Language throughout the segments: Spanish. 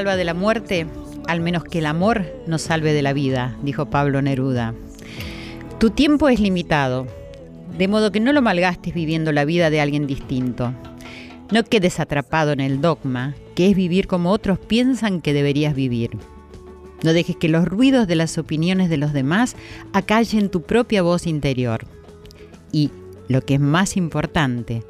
salva de la muerte, al menos que el amor nos salve de la vida, dijo Pablo Neruda. Tu tiempo es limitado, de modo que no lo malgastes viviendo la vida de alguien distinto. No quedes atrapado en el dogma, que es vivir como otros piensan que deberías vivir. No dejes que los ruidos de las opiniones de los demás acallen tu propia voz interior. Y, lo que es más importante,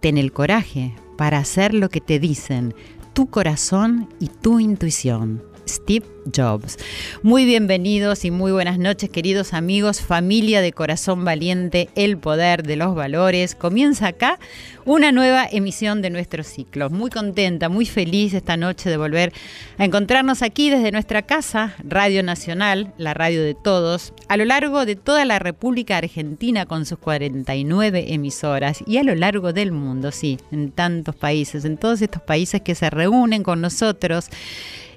ten el coraje para hacer lo que te dicen tu corazón y tu intuición. Steve Jobs. Muy bienvenidos y muy buenas noches, queridos amigos, familia de Corazón Valiente, el poder de los valores. Comienza acá una nueva emisión de nuestro ciclo. Muy contenta, muy feliz esta noche de volver a encontrarnos aquí desde nuestra casa, Radio Nacional, la radio de todos, a lo largo de toda la República Argentina con sus 49 emisoras y a lo largo del mundo, sí, en tantos países, en todos estos países que se reúnen con nosotros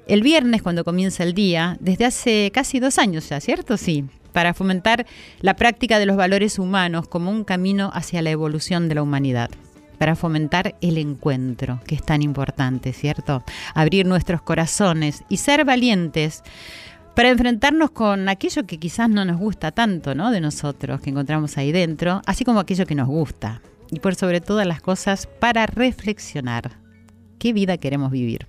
el viernes cuando comienza el día, desde hace casi dos años ya, ¿cierto? Sí, para fomentar la práctica de los valores humanos como un camino hacia la evolución de la humanidad para fomentar el encuentro, que es tan importante, ¿cierto? Abrir nuestros corazones y ser valientes para enfrentarnos con aquello que quizás no nos gusta tanto, ¿no? De nosotros, que encontramos ahí dentro, así como aquello que nos gusta. Y por sobre todas las cosas, para reflexionar. ¿Qué vida queremos vivir?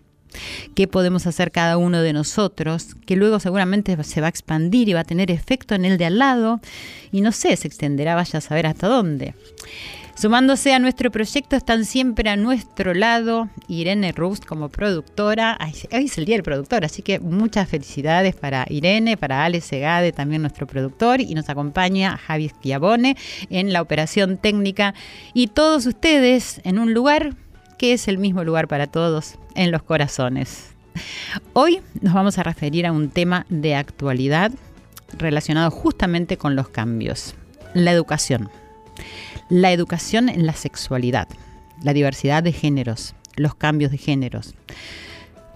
Qué podemos hacer cada uno de nosotros, que luego seguramente se va a expandir y va a tener efecto en el de al lado y no sé, se extenderá, vaya a saber hasta dónde. Sumándose a nuestro proyecto están siempre a nuestro lado Irene Rust como productora. hoy es el día del productor, así que muchas felicidades para Irene, para Ale Segade, también nuestro productor, y nos acompaña Javi Schiavone en la operación técnica y todos ustedes en un lugar que es el mismo lugar para todos, en los corazones. Hoy nos vamos a referir a un tema de actualidad relacionado justamente con los cambios, la educación. La educación en la sexualidad, la diversidad de géneros, los cambios de géneros.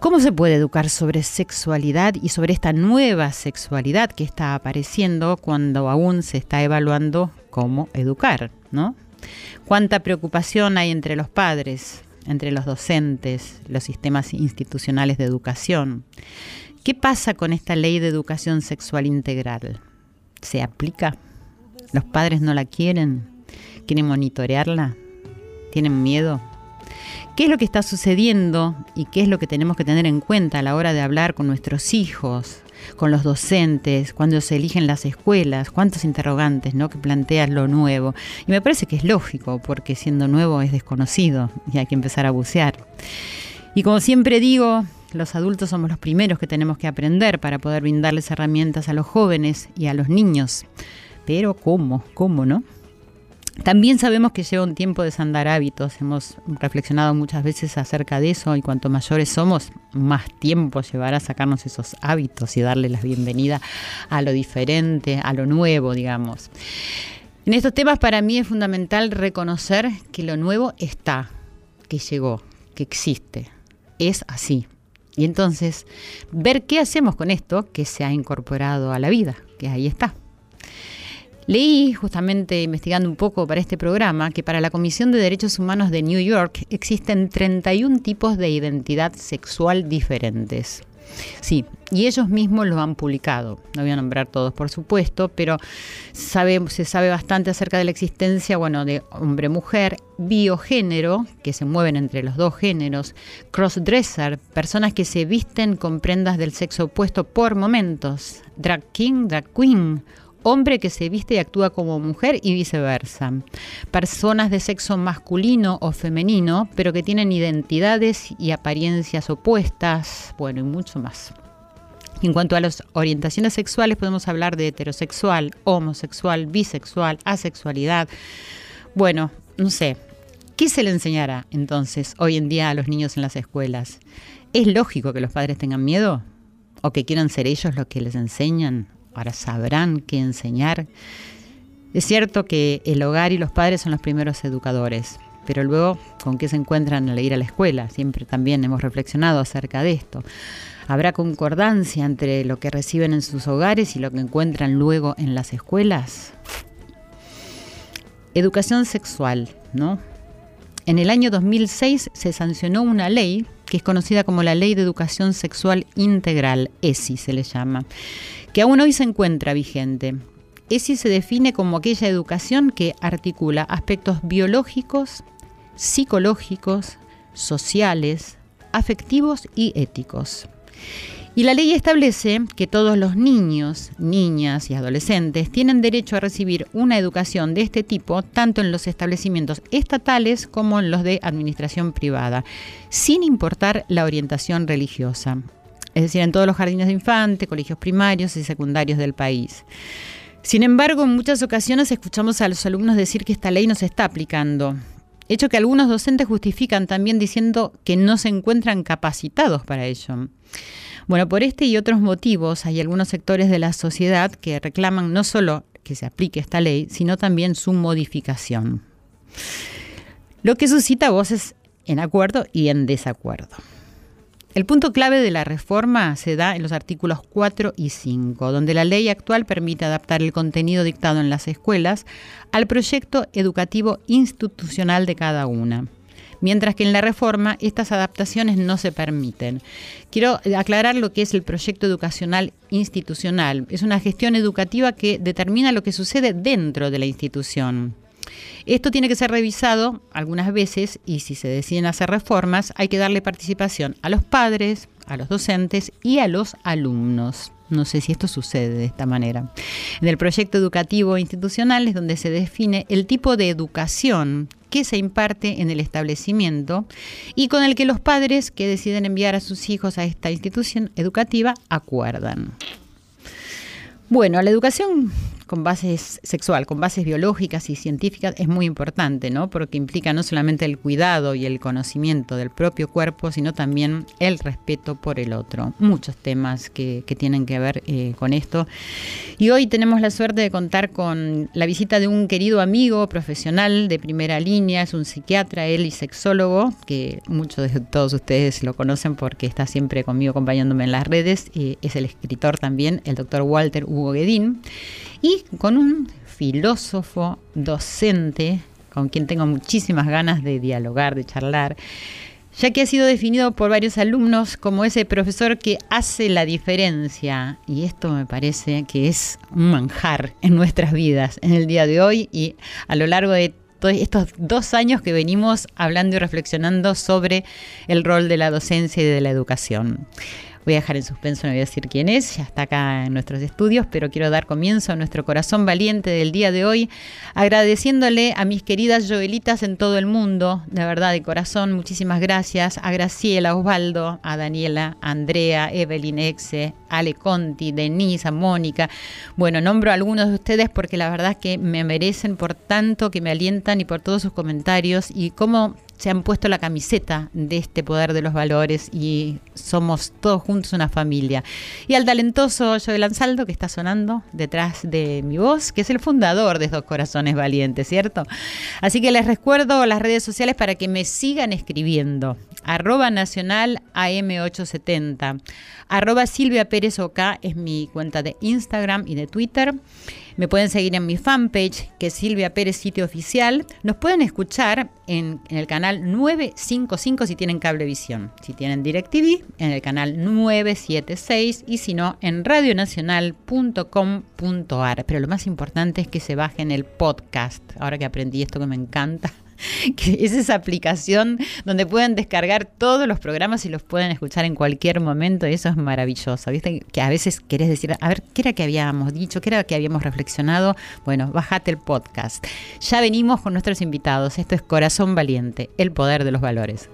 ¿Cómo se puede educar sobre sexualidad y sobre esta nueva sexualidad que está apareciendo cuando aún se está evaluando cómo educar, ¿no? ¿Cuánta preocupación hay entre los padres, entre los docentes, los sistemas institucionales de educación. ¿Qué pasa con esta ley de educación sexual integral? ¿Se aplica? ¿Los padres no la quieren? ¿Quieren monitorearla? ¿Tienen miedo? ¿Qué es lo que está sucediendo y qué es lo que tenemos que tener en cuenta a la hora de hablar con nuestros hijos, con los docentes, cuando se eligen las escuelas, cuántos interrogantes ¿no? que planteas lo nuevo. Y me parece que es lógico, porque siendo nuevo es desconocido y hay que empezar a bucear. Y como siempre digo, los adultos somos los primeros que tenemos que aprender para poder brindarles herramientas a los jóvenes y a los niños. Pero ¿cómo? ¿Cómo no? También sabemos que lleva un tiempo desandar hábitos, hemos reflexionado muchas veces acerca de eso y cuanto mayores somos, más tiempo llevará sacarnos esos hábitos y darle la bienvenida a lo diferente, a lo nuevo, digamos. En estos temas para mí es fundamental reconocer que lo nuevo está, que llegó, que existe, es así. Y entonces ver qué hacemos con esto que se ha incorporado a la vida, que ahí está. Leí, justamente investigando un poco para este programa, que para la Comisión de Derechos Humanos de New York existen 31 tipos de identidad sexual diferentes. Sí, y ellos mismos lo han publicado. No voy a nombrar todos, por supuesto, pero se sabe bastante acerca de la existencia, bueno, de hombre-mujer, biogénero, que se mueven entre los dos géneros, crossdresser, personas que se visten con prendas del sexo opuesto por momentos, drag king, drag queen, hombre que se viste y actúa como mujer y viceversa. Personas de sexo masculino o femenino, pero que tienen identidades y apariencias opuestas, bueno, y mucho más. En cuanto a las orientaciones sexuales, podemos hablar de heterosexual, homosexual, bisexual, asexualidad. Bueno, no sé, ¿qué se le enseñará entonces hoy en día a los niños en las escuelas? ¿Es lógico que los padres tengan miedo? ¿O que quieran ser ellos los que les enseñan? Ahora sabrán qué enseñar. Es cierto que el hogar y los padres son los primeros educadores, pero luego, ¿con qué se encuentran al ir a la escuela? Siempre también hemos reflexionado acerca de esto. ¿Habrá concordancia entre lo que reciben en sus hogares y lo que encuentran luego en las escuelas? Educación sexual, ¿no? En el año 2006 se sancionó una ley que es conocida como la Ley de Educación Sexual Integral, ESI se le llama, que aún hoy se encuentra vigente. ESI se define como aquella educación que articula aspectos biológicos, psicológicos, sociales, afectivos y éticos. Y la ley establece que todos los niños, niñas y adolescentes tienen derecho a recibir una educación de este tipo tanto en los establecimientos estatales como en los de administración privada, sin importar la orientación religiosa. Es decir, en todos los jardines de infantes, colegios primarios y secundarios del país. Sin embargo, en muchas ocasiones escuchamos a los alumnos decir que esta ley no se está aplicando, hecho que algunos docentes justifican también diciendo que no se encuentran capacitados para ello. Bueno, por este y otros motivos hay algunos sectores de la sociedad que reclaman no solo que se aplique esta ley, sino también su modificación. Lo que suscita voces en acuerdo y en desacuerdo. El punto clave de la reforma se da en los artículos 4 y 5, donde la ley actual permite adaptar el contenido dictado en las escuelas al proyecto educativo institucional de cada una mientras que en la reforma estas adaptaciones no se permiten. Quiero aclarar lo que es el proyecto educacional institucional. Es una gestión educativa que determina lo que sucede dentro de la institución. Esto tiene que ser revisado algunas veces y si se deciden hacer reformas hay que darle participación a los padres, a los docentes y a los alumnos. No sé si esto sucede de esta manera. En el proyecto educativo institucional es donde se define el tipo de educación que se imparte en el establecimiento y con el que los padres que deciden enviar a sus hijos a esta institución educativa acuerdan. Bueno, la educación con bases sexual, con bases biológicas y científicas es muy importante, ¿no? Porque implica no solamente el cuidado y el conocimiento del propio cuerpo, sino también el respeto por el otro. Muchos temas que, tienen que ver eh, con esto. Y hoy tenemos la suerte de contar con la visita de un querido amigo profesional de primera línea, es un psiquiatra, él y sexólogo, que muchos de todos ustedes lo conocen porque está siempre conmigo acompañándome en las redes, y es el escritor también, el doctor Walter Hugo Guedín y con un filósofo docente con quien tengo muchísimas ganas de dialogar, de charlar, ya que ha sido definido por varios alumnos como ese profesor que hace la diferencia. Y esto me parece que es un manjar en nuestras vidas, en el día de hoy y a lo largo de estos dos años que venimos hablando y reflexionando sobre el rol de la docencia y de la educación. Voy a dejar en suspenso, no voy a decir quién es, ya está acá en nuestros estudios, pero quiero dar comienzo a nuestro corazón valiente del día de hoy, agradeciéndole a mis queridas Joelitas en todo el mundo, de verdad, de corazón, muchísimas gracias, a Graciela, Osvaldo, a Daniela, a Andrea, Evelyn Exe, Ale Conti, Denise, a Mónica. Bueno, nombro a algunos de ustedes porque la verdad es que me merecen por tanto que me alientan y por todos sus comentarios y cómo se han puesto la camiseta de este poder de los valores y somos todos juntos una familia. Y al talentoso Joel Ansaldo que está sonando detrás de mi voz, que es el fundador de Dos Corazones Valientes, ¿cierto? Así que les recuerdo las redes sociales para que me sigan escribiendo. Arroba Nacional AM870. Arroba Silvia Pérez OK es mi cuenta de Instagram y de Twitter. Me pueden seguir en mi fanpage, que es Silvia Pérez Sitio Oficial. Nos pueden escuchar en, el canal 955 si tienen cablevisión. Si tienen DirecTV, en el canal 976 y si no, en radionacional.com.ar. Pero lo más importante es que se bajen el podcast. Ahora que aprendí esto que me encanta que es esa aplicación donde pueden descargar todos los programas y los pueden escuchar en cualquier momento y eso es maravilloso. ¿Viste? Que a veces querés decir, a ver, ¿qué era que habíamos dicho? ¿Qué era que habíamos reflexionado? Bueno, bájate el podcast. Ya venimos con nuestros invitados. Esto es Corazón Valiente, el poder de los valores.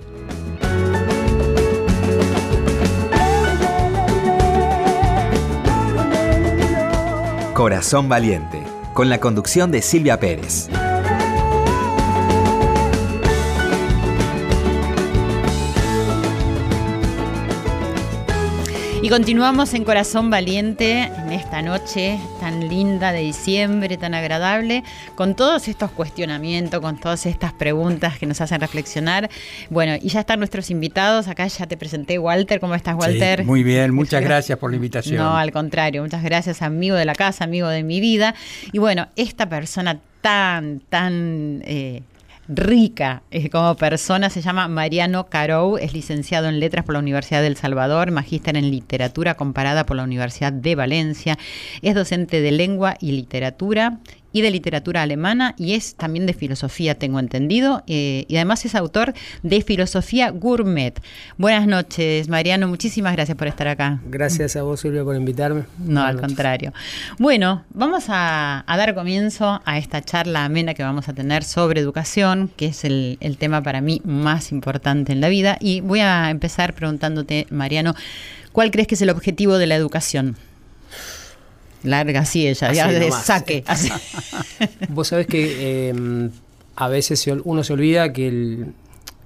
Corazón Valiente, con la conducción de Silvia Pérez. Y continuamos en Corazón Valiente en esta noche tan linda de diciembre, tan agradable, con todos estos cuestionamientos, con todas estas preguntas que nos hacen reflexionar. Bueno, y ya están nuestros invitados. Acá ya te presenté, Walter. ¿Cómo estás, Walter? muy bien, muchas gracias por la invitación. No, al contrario, muchas gracias, amigo de la casa, amigo de mi vida. Y bueno, esta persona tan, tan eh, rica como persona. Se llama Mariano Carou, es licenciado en Letras por la Universidad del Salvador, magíster en Literatura comparada por la Universidad de Valencia, es docente de Lengua y Literatura y de literatura alemana y es también de filosofía, tengo entendido, eh, y además es autor de Filosofía Gourmet. Buenas noches, Mariano, muchísimas gracias por estar acá. Gracias a vos, Silvia, por invitarme. No, al contrario. Bueno, vamos a, dar comienzo a esta charla amena que vamos a tener sobre educación, que es el, el tema para mí más importante en la vida, y voy a empezar preguntándote, Mariano, ¿cuál crees que es el objetivo de la educación? Larga así ella, ya de saque. Vos sabés que em, a veces uno se olvida que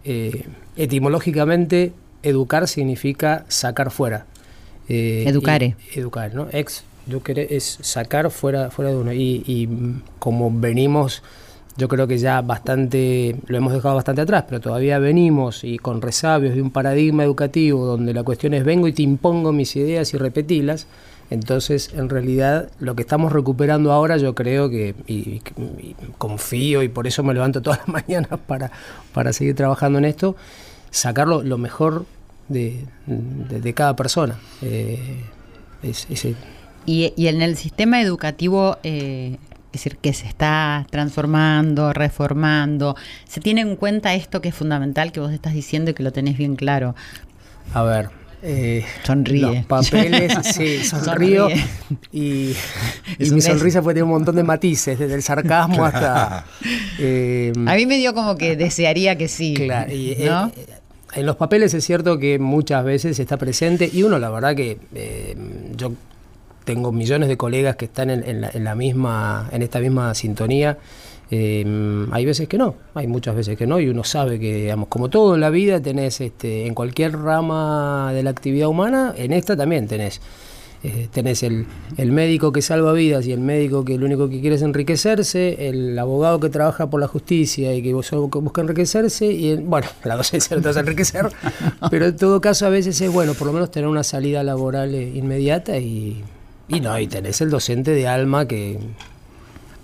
eh, etimológicamente educar significa sacar fuera. Eh, Educare. educar, ¿no? Ex, es sacar fuera, fuera de uno. Y, y como venimos yo creo que ya bastante, lo hemos dejado bastante atrás, pero todavía venimos y con resabios de un paradigma educativo donde la cuestión es vengo y te impongo mis ideas y repetilas. Entonces, en realidad, lo que estamos recuperando ahora, yo creo que, y, confío, y por eso me levanto todas las mañanas para, para seguir trabajando en esto, sacar lo, mejor de, cada persona. Eh, y, y, en el sistema educativo, eh, es decir, que se está transformando, reformando, ¿se tiene en cuenta esto que es fundamental que vos estás diciendo y que lo tenés bien claro? A ver, eh, Sonríe. Los papeles, sí, sonrío. Y, mi sonrisa puede tener un montón de matices, desde el sarcasmo hasta. Eh, a mí me dio como que desearía que sí. Claro, eh, en los papeles es cierto que muchas veces está presente y uno, la verdad, que yo tengo millones de colegas que están en, la, misma, en esta misma sintonía. Em, hay veces que no, hay muchas veces que no, y uno sabe que, digamos, como todo en la vida, tenés este, en cualquier rama de la actividad humana, en esta también tenés. Eh, tenés el, médico que salva vidas y el médico que lo único que quiere es enriquecerse, el abogado que trabaja por la justicia y que busca enriquecerse, y bueno, la docencia no te a enriquecer, pero en todo caso a veces es bueno por lo menos tener una salida laboral eh, inmediata y, y no, y tenés el docente de alma que...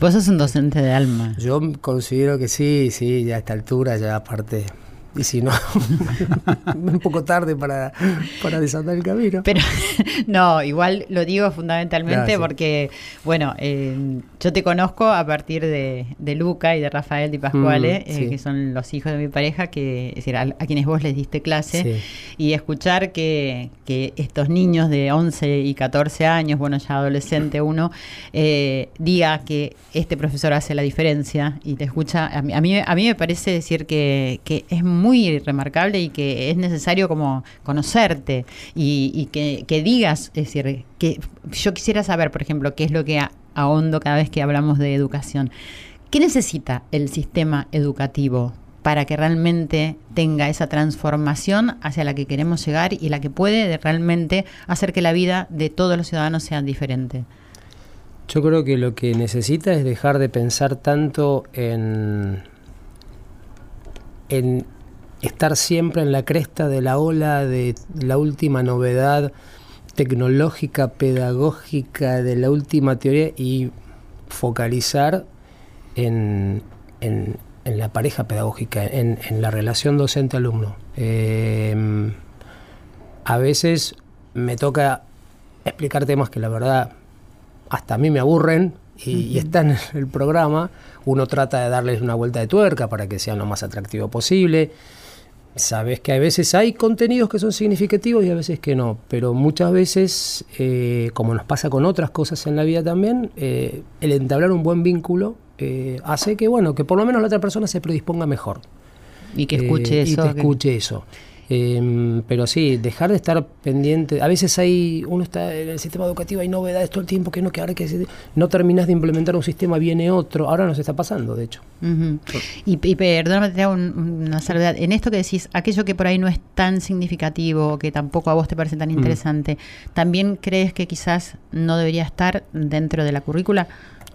Vos sos un docente de alma. Yo considero que sí, sí, ya a esta altura, ya aparte y si no, un poco tarde para, para desatar el camino. Pero no, igual lo digo fundamentalmente porque, bueno, eh, yo te conozco a partir de, de, Luca y de Rafael Di Pascuale, mm, eh, que son los hijos de mi pareja, que, es decir, a, quienes vos les diste clase, y escuchar que, que, estos niños de 11 y 14 años, bueno, ya adolescente uno, eh, diga que este profesor hace la diferencia y te escucha, a mí, a mí, a mí me parece decir que, que es muy muy remarcable y que es necesario como conocerte y, que, digas, es decir, que yo quisiera saber, por ejemplo, qué es lo que ahondo cada vez que hablamos de educación. ¿Qué necesita el sistema educativo para que realmente tenga esa transformación hacia la que queremos llegar y la que puede realmente hacer que la vida de todos los ciudadanos sea diferente? Yo creo que lo que necesita es dejar de pensar tanto en, en estar siempre en la cresta de la ola de la última novedad tecnológica, pedagógica, de la última teoría y focalizar en, en, la pareja pedagógica, en, la relación docente-alumno. Em, a veces me toca explicar temas que la verdad hasta a mí me aburren y, y está en el programa, uno trata de darles una vuelta de tuerca para que sea lo más atractivo posible. Sabes que a veces hay contenidos que son significativos y a veces que no, pero muchas veces, eh, como nos pasa con otras cosas en la vida también, eh, el entablar un buen vínculo eh, hace que, bueno, que por lo menos la otra persona se predisponga mejor. Y que escuche Eh, eso. Y que escuche eso. Eh, pero sí, dejar de estar pendiente. A veces hay, uno está en el sistema educativo, hay novedades todo el tiempo que no, que ahora que no terminas de implementar un sistema, viene otro. Ahora nos está pasando, de hecho. Y, y perdóname, te hago un- una salvedad. En esto que decís, aquello que por ahí no es tan significativo, que tampoco a vos te parece Mm. tan interesante, ¿también crees que quizás no debería estar dentro de la currícula?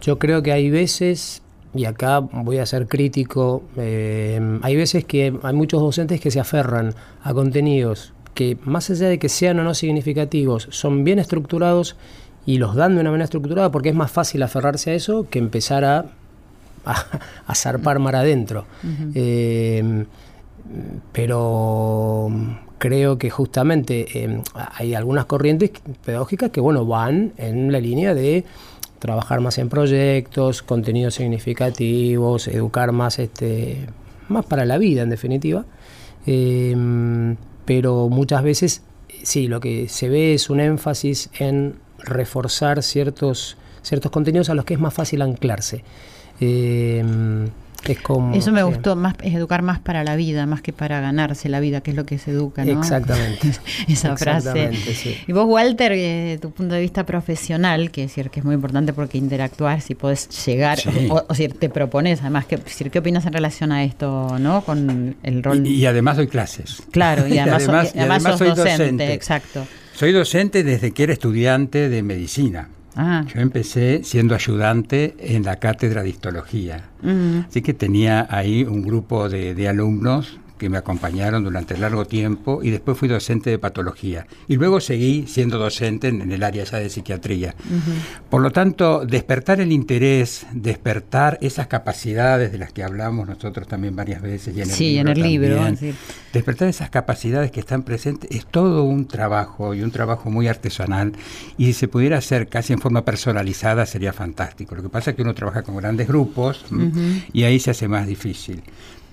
Yo creo que hay veces, y acá voy a ser crítico, eh, hay veces que hay muchos docentes que se aferran a contenidos que más allá de que sean o no significativos, son bien estructurados y los dan de una manera estructurada porque es más fácil aferrarse a eso que empezar a, a, a zarpar mar adentro. Eh, pero creo que justamente eh, hay algunas corrientes pedagógicas que bueno van en la línea de trabajar más en proyectos, contenidos significativos, educar más este más para la vida en definitiva. Eh, pero muchas veces sí, lo que se ve es un énfasis en reforzar ciertos, ciertos contenidos a los que es más fácil anclarse. Eh, es como, Eso me sí. gustó, más es educar más para la vida, más que para ganarse la vida, que es lo que se educa, ¿no? Exactamente. Esa frase. Exactamente, sí. Y vos, Walter, eh, de tu punto de vista profesional, que es decir que es muy importante porque interactuar, si podés llegar, Sí. o, o si te propones, además, que, decir, ¿qué opinas en relación a esto, no? Con el rol. Y, y además doy clases. claro, y además, además- y además y además sos soy docente, docente. exacto. Soy docente desde que era estudiante de medicina. Ah, Yo empecé siendo ayudante en la cátedra de histología. Así que tenía ahí un grupo de, de alumnos que me acompañaron durante largo tiempo y después fui docente de patología. Y luego seguí siendo docente en, en el área ya de psiquiatría. Por lo tanto, despertar el interés, despertar esas capacidades de las que hablamos nosotros también varias veces y en el Sí, libro en el libro, también. Despertar esas capacidades que están presentes es todo un trabajo y un trabajo muy artesanal y si se pudiera hacer casi en forma personalizada sería fantástico. Lo que pasa es que uno trabaja con grandes grupos y ahí se hace más difícil.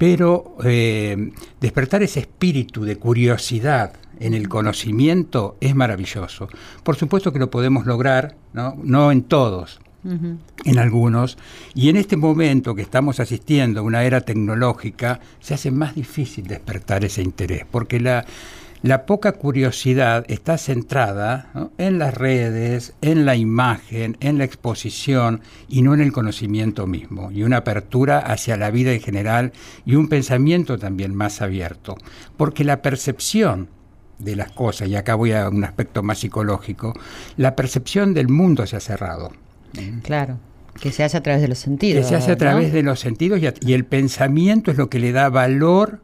Pero eh, despertar ese espíritu de curiosidad en el conocimiento es maravilloso. Por supuesto que lo podemos lograr, no, no en todos, en algunos, y en este momento que estamos asistiendo a una era tecnológica, se hace más difícil despertar ese interés, porque la, la poca curiosidad está centrada ¿no? en las redes, en la imagen, en la exposición y no en el conocimiento mismo, y una apertura hacia la vida en general y un pensamiento también más abierto, porque la percepción de las cosas, y acá voy a un aspecto más psicológico, la percepción del mundo se ha cerrado. Claro, que se hace a través de los sentidos. Que se hace a ¿no? través de los sentidos y, a- y el pensamiento es lo que le da valor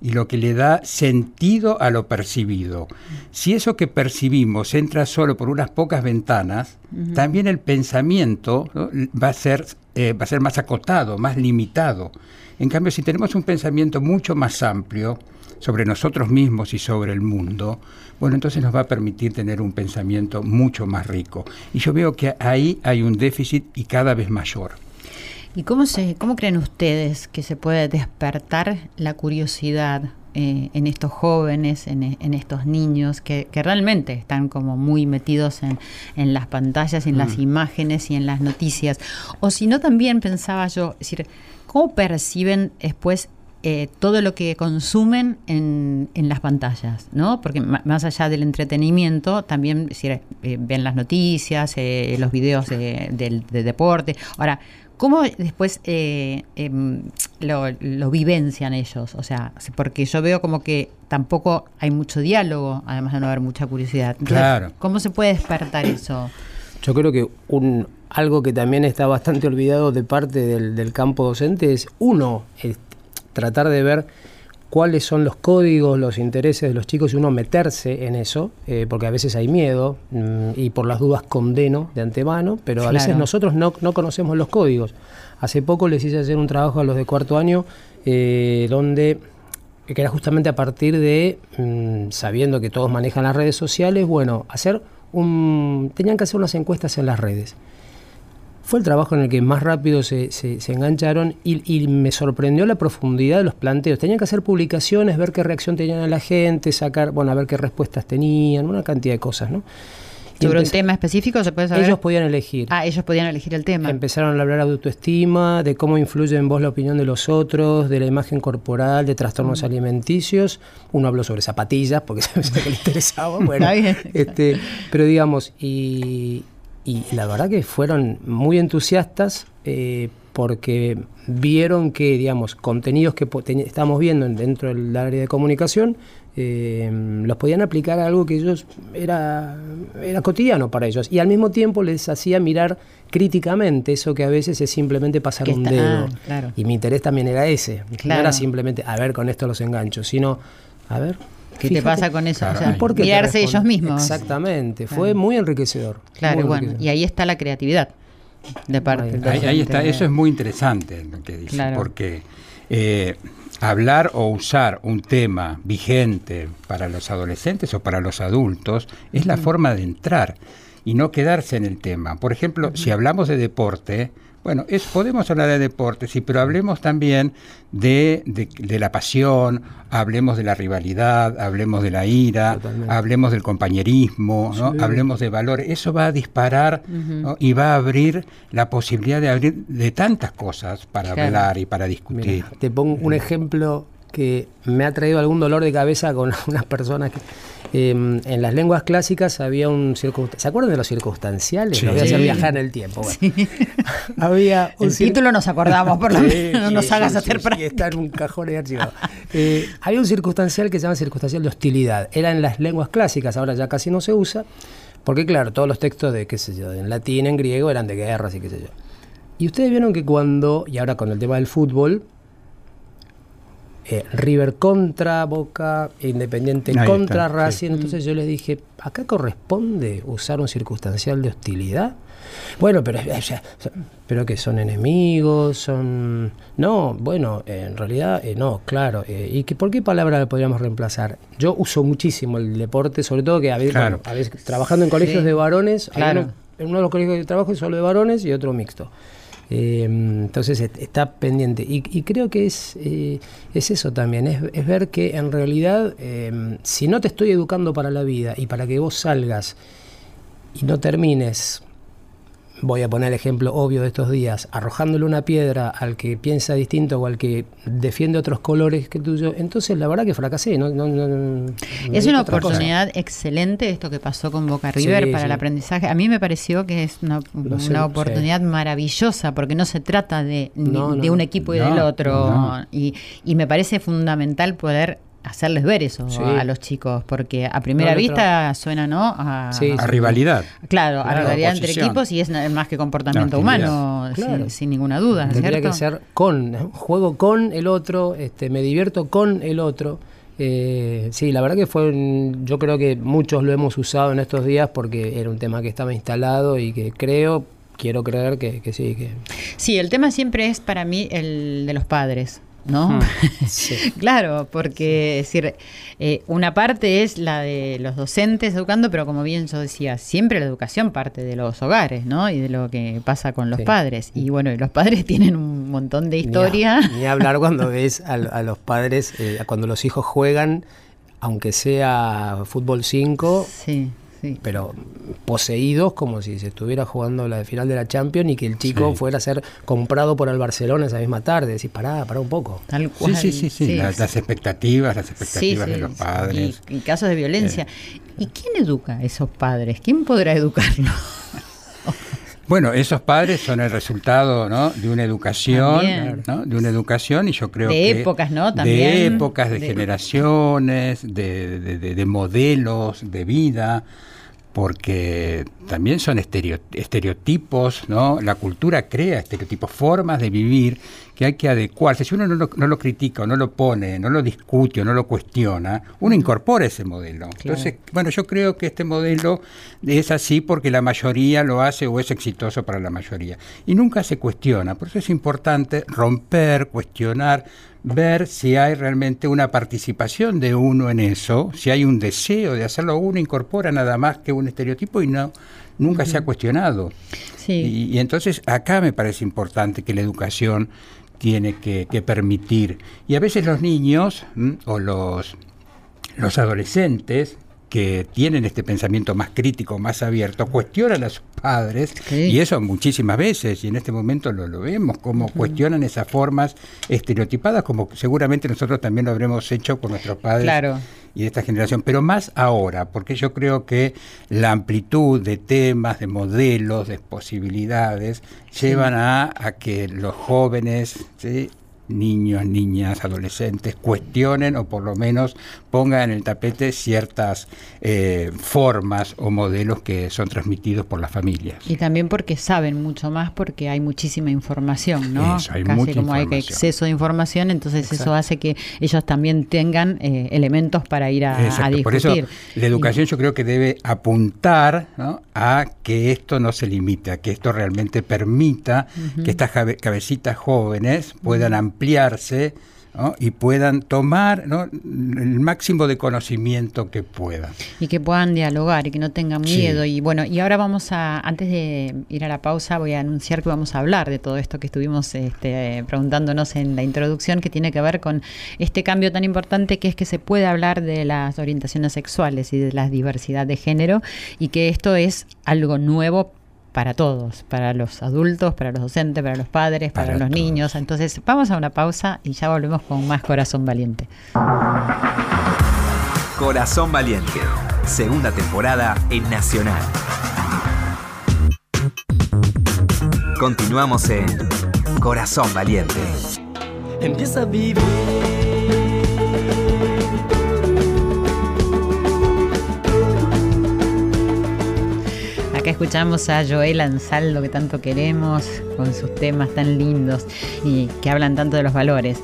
y lo que le da sentido a lo percibido. Si eso que percibimos entra solo por unas pocas ventanas, también el pensamiento ¿no? va, a ser, eh, va a ser más acotado, más limitado. En cambio, si tenemos un pensamiento mucho más amplio sobre nosotros mismos y sobre el mundo, bueno, entonces nos va a permitir tener un pensamiento mucho más rico. Y yo veo que ahí hay un déficit y cada vez mayor. ¿Y cómo, se, cómo creen ustedes que se puede despertar la curiosidad eh, en estos jóvenes, en, en estos niños que, que realmente están como muy metidos en, en las pantallas, en las imágenes y en las noticias? O si no, también pensaba yo, es decir, ¿cómo perciben después eh, todo lo que consumen en, en las pantallas, ¿no? Porque más allá del entretenimiento, también decir, eh, ven las noticias, eh, los videos de, del- de deporte. Ahora, ¿cómo después eh, em, lo, lo vivencian ellos? O sea, porque yo veo como que tampoco hay mucho diálogo, además de no haber mucha curiosidad. Entonces, Claro. ¿Cómo se puede despertar eso? Yo creo que un, algo que también está bastante olvidado de parte del, del campo docente es, uno, es tratar de ver cuáles son los códigos, los intereses de los chicos y uno meterse en eso, eh, porque a veces hay miedo mm, y por las dudas condeno de antemano, pero a veces nosotros no, no conocemos los códigos. Hace poco les hice hacer un trabajo a los de cuarto año eh, donde que era justamente a partir de, mm, sabiendo que todos manejan las redes sociales, bueno, hacer un, tenían que hacer unas encuestas en las redes. Fue el trabajo en el que más rápido se, se- se engancharon y, y me sorprendió la profundidad de los planteos. Tenían que hacer publicaciones, ver qué reacción tenían a la gente, sacar, bueno, a ver qué respuestas tenían, una cantidad de cosas, ¿no? ¿Sobre un tema específico se puede saber? Ellos podían elegir. Ah, ellos podían elegir el tema. Empezaron a hablar de autoestima, de cómo influye en vos la opinión de los otros, de la imagen corporal, de Mm. trastornos alimenticios. Uno habló sobre zapatillas, porque sabes que le interesaba. Bueno, este, pero digamos, y, y la verdad que fueron muy entusiastas eh, porque vieron que, digamos, contenidos que estábamos viendo en- dentro del área de comunicación, eh, los podían aplicar a algo que ellos era, era cotidiano para ellos. Y al mismo tiempo les hacía mirar críticamente eso que a veces es simplemente pasar Que un está- dedo. ah, claro. Y mi interés también era ese. No Claro. era simplemente, a ver, con esto los engancho, sino, a ver. ¿Qué te pasa con eso? Claro, O sea, hay- ¿Por qué te mirarse ellos mismos. Exactamente, fue Claro. muy enriquecedor. Claro, muy bueno, enriquecedor. y ahí está la creatividad de parte Ahí- de Ahí, ahí está, eso es muy interesante lo que dice, Claro. porque eh, hablar o usar un tema vigente para los adolescentes o para los adultos es la forma de entrar y no quedarse en el tema. Por ejemplo, si hablamos de deporte, bueno, es, podemos hablar de deporte, sí, pero hablemos también de, de- de la pasión, hablemos de la rivalidad, hablemos de la ira, Totalmente. hablemos del compañerismo, ¿no? Sí. hablemos de valores. Eso va a disparar ¿no? y va a abrir la posibilidad de abrir de tantas cosas para Claro. hablar y para Mira, discutir. te pongo un ejemplo que me ha traído algún dolor de cabeza con unas personas que eh, en las lenguas clásicas había un circunstancial. ¿Se acuerdan de los circunstanciales? Sí. Los voy a hacer viajar en el tiempo. Bueno. había un El título nos acordamos, por lo menos no nos hagas hacer práctica. Está en un cajón ahí archivado. Eh, había un circunstancial que se llama circunstancial de hostilidad. Era en las lenguas clásicas, ahora ya casi no se usa, porque claro, todos los textos de, qué sé yo, en latín, en griego, eran de guerras y qué sé yo. Y ustedes vieron que cuando, y ahora con el tema del fútbol, eh, River contra Boca, Independiente Ahí contra está, sí. Racing, entonces yo les dije, ¿acá corresponde usar un circunstancial de hostilidad? Bueno, pero, pero que son enemigos, son... No, bueno, en realidad eh, no, claro. eh, ¿Y que, por qué palabra la podríamos reemplazar? Yo uso muchísimo el deporte, sobre todo que a veces, Claro. bueno, a veces trabajando en colegios Sí. de varones, Claro. uno- en uno de los colegios de trabajo es solo de varones y otro mixto. Eh, entonces está pendiente. Y, y creo que es, eh, es eso también, es, es ver que en realidad eh, si no te estoy educando para la vida y para que vos salgas y no termines, voy a poner el ejemplo obvio de estos días, arrojándole una piedra al que piensa distinto o al que defiende otros colores que tuyo, entonces la verdad que fracasé. No, no, no- Es una cosa. oportunidad excelente esto que pasó con Boca River Sí, para sí. el aprendizaje. A mí me pareció que es una, Lo sé, una sí. oportunidad maravillosa porque no se trata de, No, de no. un equipo y No, del otro. no. Y, y me parece fundamental poder hacerles ver eso Sí. a los chicos porque a primera No, vista suena no a, Sí, A rivalidad. Claro, a Claro, rivalidad entre equipos y es más que comportamiento No, humano, Claro. sin, sin ninguna duda, Tendría ¿cierto? que ser con, juego con el otro, este, me divierto con el otro. Eh, sí, la verdad que fue, un- yo creo que muchos lo hemos usado en estos días porque era un tema que estaba instalado y que creo, quiero creer que, que sí, que Sí, el tema siempre es para mí el de los padres, ¿no? Hmm. Sí. claro, porque es decir, eh, una parte es la de los docentes educando, pero como bien yo decía, siempre la educación parte de los hogares, ¿no? Y de lo que pasa con los Sí. padres. Y bueno, y los padres tienen un montón de Ni historia. a- Ni, hablar cuando ves a, a los padres, eh, cuando los hijos juegan, aunque sea fútbol 5, Sí, sí. pero poseídos como si se estuviera jugando la final de la Champions y que el chico Sí. fuera a ser comprado por el Barcelona esa misma tarde. Decís, pará, pará un poco. Tal Sí, cual. sí, sí, sí. Las, las expectativas, las expectativas Sí, de los padres. Y, y casos de violencia. ¿Y quién educa a esos padres? ¿Quién podrá educarlos? Bueno, esos padres son el resultado ¿no? de una educación, También. ¿no? de una educación y yo creo De que épocas, ¿no? de También. épocas, de, De- generaciones, de, de- de- de modelos de vida, porque también son estereo- estereotipos, ¿no? La cultura crea estereotipos, formas de vivir que hay que adecuarse. Si uno no lo, no lo critica, o no lo pone, no lo discute o no lo cuestiona, uno incorpora ese modelo. Entonces, bueno, yo creo que este modelo es así porque la mayoría lo hace o es exitoso para la mayoría. Y nunca se cuestiona. Por eso es importante romper, cuestionar, ver si hay realmente una participación de uno en eso, si hay un deseo de hacerlo, uno incorpora nada más que un estereotipo y no, nunca se ha cuestionado. Sí. Y, y entonces acá me parece importante que la educación tiene que, que permitir. Y a veces los niños ¿m? o los, los adolescentes que tienen este pensamiento más crítico, más abierto, cuestionan a sus padres, Sí. y eso muchísimas veces, y en este momento lo, lo vemos, como cuestionan esas formas estereotipadas, como seguramente nosotros también lo habremos hecho con nuestros padres Claro. Y de esta generación, pero más ahora, porque yo creo que la amplitud de temas, de modelos, de posibilidades, llevan a, a que los jóvenes, ¿sí? niños, niñas, adolescentes, cuestionen o por lo menos pongan en el tapete ciertas eh, formas o modelos que son transmitidos por las familias. Y también porque saben mucho más porque hay muchísima información, ¿no? Eso, hay Casi mucha como hay exceso de información, entonces eso hace que ellos también tengan eh, elementos para ir a, a Exacto, por eso discutir. la educación yo creo que debe apuntar ¿no? a que esto no se limite, a que esto realmente permita que estas cabe- cabecitas jóvenes puedan ampliarse ¿no? y puedan tomar ¿no? el máximo de conocimiento que puedan. Y que puedan dialogar y que no tengan Sí. miedo. Y bueno, y ahora vamos a, antes de ir a la pausa, voy a anunciar que vamos a hablar de todo esto que estuvimos este, preguntándonos en la introducción, que tiene que ver con este cambio tan importante que es que se puede hablar de las orientaciones sexuales y de la diversidad de género y que esto es algo nuevo para todos, para los adultos, para los docentes, para los padres, para, Para los todos. niños. Entonces, vamos a una pausa y ya volvemos con más Corazón Valiente. Corazón Valiente, segunda temporada en Nacional. Continuamos en Corazón Valiente. Empieza a vivir. Escuchamos a Joel Ansaldo, que tanto queremos, con sus temas tan lindos y que hablan tanto de los valores.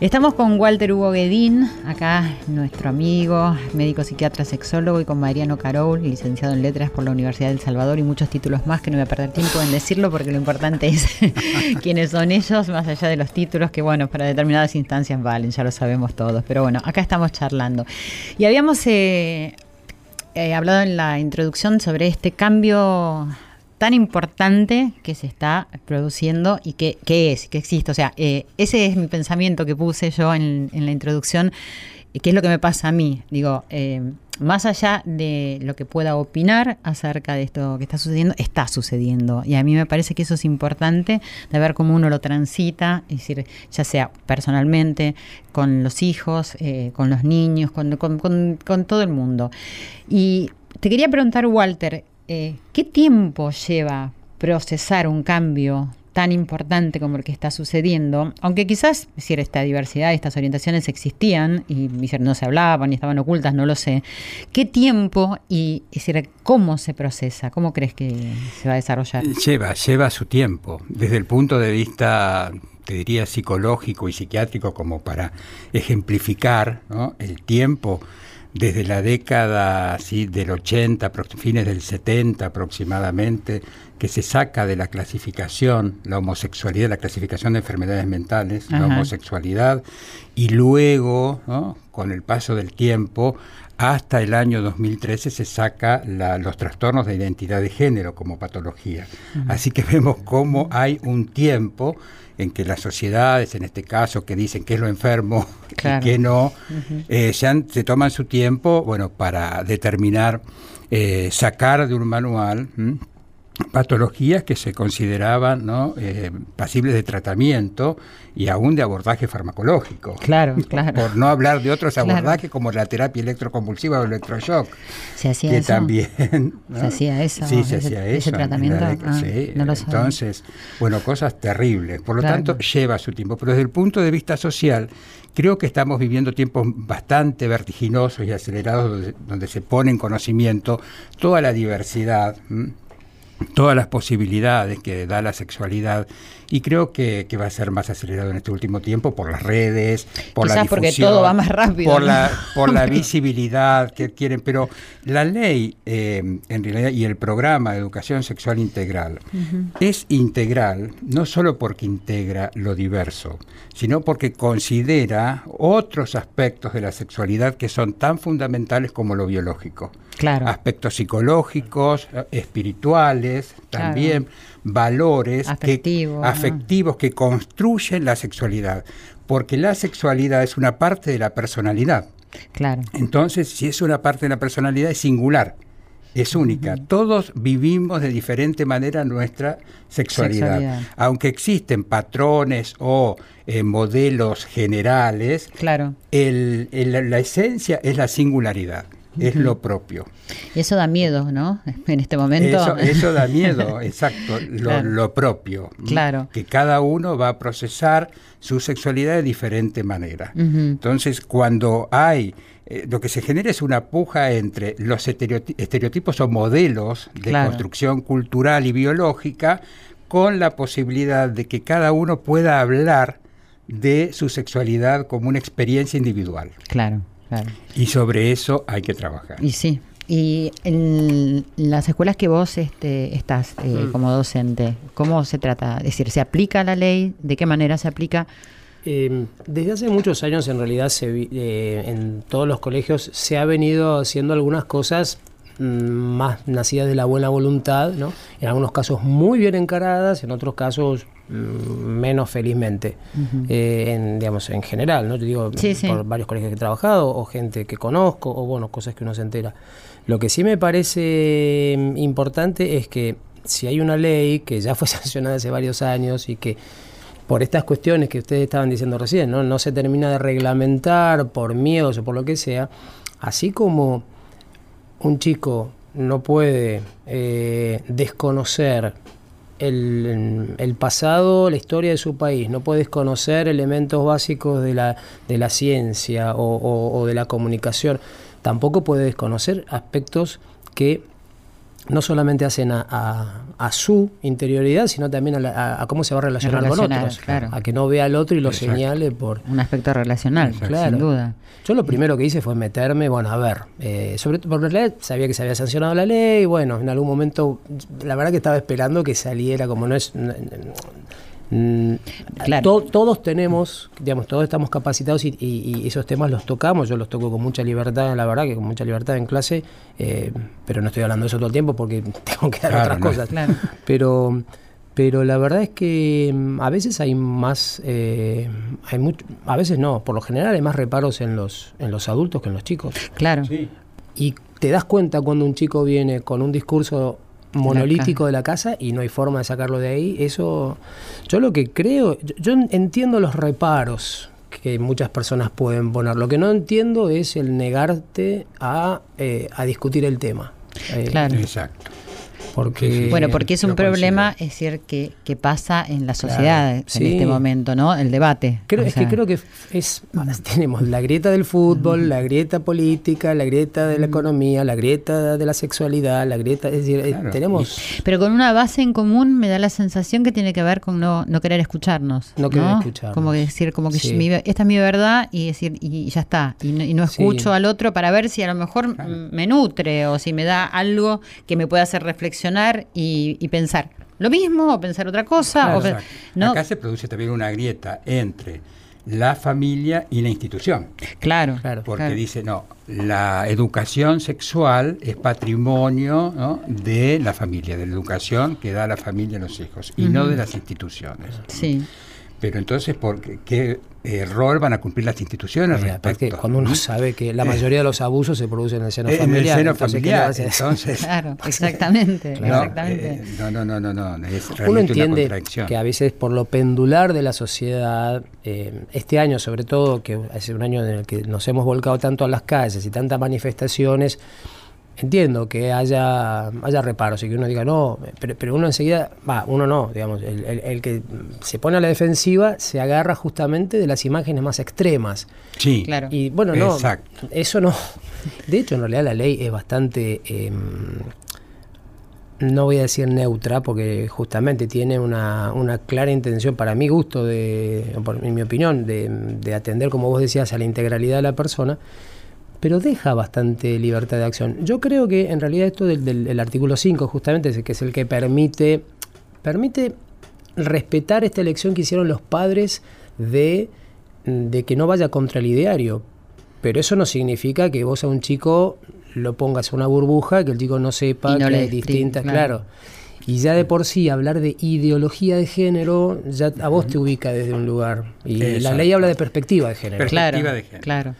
Estamos con Walter Hugo Guedín, acá nuestro amigo, médico psiquiatra sexólogo, y con Mariano Carol, licenciado en letras por la Universidad del Salvador, y muchos títulos más que no voy a perder tiempo en decirlo porque lo importante es quiénes son ellos, más allá de los títulos que, bueno, para determinadas instancias valen, ya lo sabemos todos. Pero bueno, acá estamos charlando. Y habíamos eh, he hablado en la introducción sobre este cambio tan importante que se está produciendo y que, es, que existe. O sea, eh, ese es mi pensamiento que puse yo en la introducción, y que es lo que me pasa a mí. Digo, eh, más allá de lo que pueda opinar acerca de esto que está sucediendo, está sucediendo. Y a mí me parece que eso es importante, de ver cómo uno lo transita, es decir, ya sea personalmente, con los hijos, eh, con los niños, con, con- con- con todo el mundo. Y te quería preguntar, Walter, eh, ¿qué tiempo lleva procesar un cambio tan importante como el que está sucediendo? Aunque quizás, es decir, esta diversidad, estas orientaciones existían y no se hablaban y estaban ocultas, no lo sé. ¿Qué tiempo y es decir, cómo se procesa? ¿Cómo crees que se va a desarrollar? Lleva, lleva su tiempo, desde el punto de vista, te diría, psicológico y psiquiátrico, como para ejemplificar el tiempo desde la década ¿sí? del 80, prox- fines del 70 aproximadamente, que se saca de la clasificación, la homosexualidad, la clasificación de enfermedades mentales, la homosexualidad, y luego, ¿no? con el paso del tiempo, hasta el año 2013 se saca la- los trastornos de identidad de género como patología. Así que vemos cómo hay un tiempo en que las sociedades, en este caso, que dicen que es lo enfermo Claro. y que no, eh, se, han- se toman su tiempo bueno, para determinar, eh, sacar de un manual ¿m? Patologías que se consideraban ¿no? eh, pasibles de tratamiento y aún de abordaje farmacológico. Claro, claro. Por no hablar de otros Claro. abordajes como la terapia electroconvulsiva o electroshock, ¿Se hacía que eso? también... ¿no? ¿Se hacía eso? Sí, se ¿Ese- hacía ese eso. tratamiento? década- Ah, sí, no lo entonces, bueno, cosas terribles. Por lo Claro. tanto, lleva su tiempo. Pero desde el punto de vista social, creo que estamos viviendo tiempos bastante vertiginosos y acelerados donde, donde se pone en conocimiento toda la diversidad. ¿m? Todas las posibilidades que da la sexualidad y creo que, que va a ser más acelerado en este último tiempo por las redes, por la Quizás porque difusión, todo va más rápido, por ¿no? la por la visibilidad que quieren, pero la ley eh, en realidad y el programa de educación sexual integral es integral no solo porque integra lo diverso, sino porque considera otros aspectos de la sexualidad que son tan fundamentales como lo biológico Claro. aspectos psicológicos, eh, espirituales, Claro. también valores Afectivos. Afectivos que construyen la sexualidad, porque la sexualidad es una parte de la personalidad. Claro. Entonces, si es una parte de la personalidad, es singular, es única. Todos vivimos de diferente manera nuestra sexualidad. Sexualidad. Aunque existen patrones o eh, modelos generales, Claro. el- el- la esencia es la singularidad, es lo propio. Y eso da miedo, ¿no? En este momento. Eso, eso da miedo, exacto, lo, Claro. lo propio. Claro. Que cada uno va a procesar su sexualidad de diferente manera. Entonces, cuando hay, eh, lo que se genera es una puja entre los estereoti- estereotipos o modelos de Claro. construcción cultural y biológica, con la posibilidad de que cada uno pueda hablar de su sexualidad como una experiencia individual. Claro, claro. Y sobre eso hay que trabajar. Y sí. Y en las escuelas que vos este, estás eh, Mm. como docente, ¿cómo se trata? Es decir, ¿se aplica la ley? ¿De qué manera se aplica? Eh, desde hace muchos años, en realidad, se eh, en todos los colegios se ha venido haciendo algunas cosas mm, más nacidas de la buena voluntad, ¿no? En algunos casos muy bien encaradas, en otros casos menos felizmente. Eh, en, digamos, en general, ¿no? Te digo, Sí, sí. por varios colegios que he trabajado, o gente que conozco, o bueno, cosas que uno se entera. Lo que sí me parece mm, importante es que si hay una ley que ya fue sancionada hace varios años y que por estas cuestiones que ustedes estaban diciendo recién, ¿no? no se termina de reglamentar por miedos o por lo que sea, así como un chico no puede eh, desconocer el, el pasado, la historia de su país, no puede desconocer elementos básicos de la, de la ciencia o, o- de la comunicación, tampoco puede desconocer aspectos que no solamente hacen a, a- a su interioridad, sino también a, la- a- a cómo se va a relacionar, con otros, claro. a que no vea al otro y lo Exacto. señale por... Un aspecto relacional, Claro. sin duda. Yo lo primero que hice fue meterme, bueno, a ver, eh, sobre todo porque en realidad sabía que se había sancionado la ley, bueno, en algún momento, la verdad que estaba esperando que saliera, como no es... n- n- Claro. to- todos tenemos, digamos, todos estamos capacitados y, y- y esos temas los tocamos, yo los toco con mucha libertad, la verdad que con mucha libertad en clase, eh, pero no estoy hablando de eso todo el tiempo porque tengo que dar Claro, otras no. cosas. Claro. Pero, pero la verdad es que mm, a veces hay más, eh, hay mucho, a veces no, por lo general hay más reparos en los, en los adultos que en los chicos. Claro. Y te das cuenta cuando un chico viene con un discurso monolítico de la casa y no hay forma de sacarlo de ahí. Eso, yo lo que creo, yo, yo entiendo los reparos que muchas personas pueden poner. Lo que no entiendo es el negarte a, eh, a discutir el tema. Eh, Claro. Exacto. Porque, Bueno, porque es un problema, es decir, que, que pasa en la sociedad en sí. este momento, ¿no? El debate. Creo, es sea, que creo que es tenemos la grieta del fútbol, la grieta política, la grieta de la economía, la grieta de la sexualidad, la grieta, es decir, eh, Claro. tenemos Pero con una base en común me da la sensación que tiene que ver con no, no querer escucharnos. No querer escucharnos. Como que decir, como que Sí. mi- esta es mi verdad y decir, y, ya está. Y no, y no Sí. escucho al otro para ver si a lo mejor me nutre o si me da algo que me pueda hacer reflexionar y, y pensar lo mismo o pensar otra cosa. o pe-. Acá se produce también una grieta entre la familia y la institución. Claro, Claro. Porque claro. dice, no, la educación sexual es patrimonio ¿no? de la familia, de la educación que da la familia a los hijos y no de las instituciones. Sí. Pero entonces, ¿por qué, qué, eh, rol van a cumplir las instituciones Mira, respecto? cuando uno ¿Mm? sabe que la mayoría de los abusos se producen en el seno En el familiar. seno entonces, ¿qué le familiar, entonces... Claro, exactamente, No, exactamente. eh, no, no, no, no, no, es Uno una entiende contradicción. que a veces por lo pendular de la sociedad, eh, este año sobre todo, que hace un año en el que nos hemos volcado tanto a las calles y tantas manifestaciones, entiendo que haya, haya reparos y que uno diga no, pero, pero uno enseguida, va, uno no, digamos, el, el- el que se pone a la defensiva se agarra justamente de las imágenes más extremas. Sí, Claro. Y bueno, no, Exacto. eso no. De hecho, en realidad la ley es bastante. eh, no voy a decir neutra, porque justamente tiene una, una clara intención, para mi gusto, de, en mi opinión, de, de, atender, como vos decías, a la integralidad de la persona, pero deja bastante libertad de acción. Yo creo que en realidad esto del, del artículo 5, justamente, que es el que permite, permite respetar esta elección que hicieron los padres de, de que no vaya contra el ideario. Pero eso no significa que vos a un chico lo pongas en una burbuja, que el chico no sepa que hay distintas, claro. Y ya de por sí hablar de ideología de género, ya a vos te ubica desde un lugar. Y la ley habla de perspectiva de género. Perspectiva de género. Claro.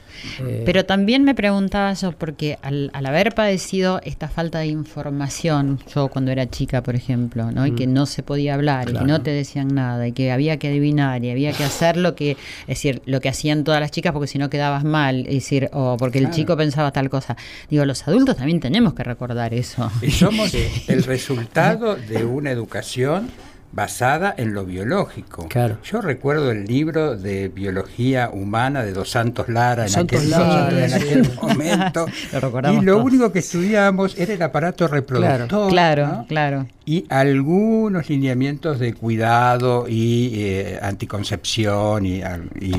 Pero también me preguntaba yo, porque al, haber padecido esta falta de información, yo cuando era chica, por ejemplo, ¿no? y que mm. no se podía hablar, y que no te decían nada, y que había que adivinar, y había que hacer lo que, es decir, lo que hacían todas las chicas, porque si no quedabas mal, es decir, o porque el chico pensaba tal cosa. Digo, los adultos también tenemos que recordar eso. Y somos el resultado de una educación basada en lo biológico. Claro. Yo recuerdo el libro de biología humana de Dos Santos Lara en, aquel, momento. y lo único que estudiábamos era el aparato reproductor. Claro, claro. Y algunos lineamientos de cuidado y eh, anticoncepción y,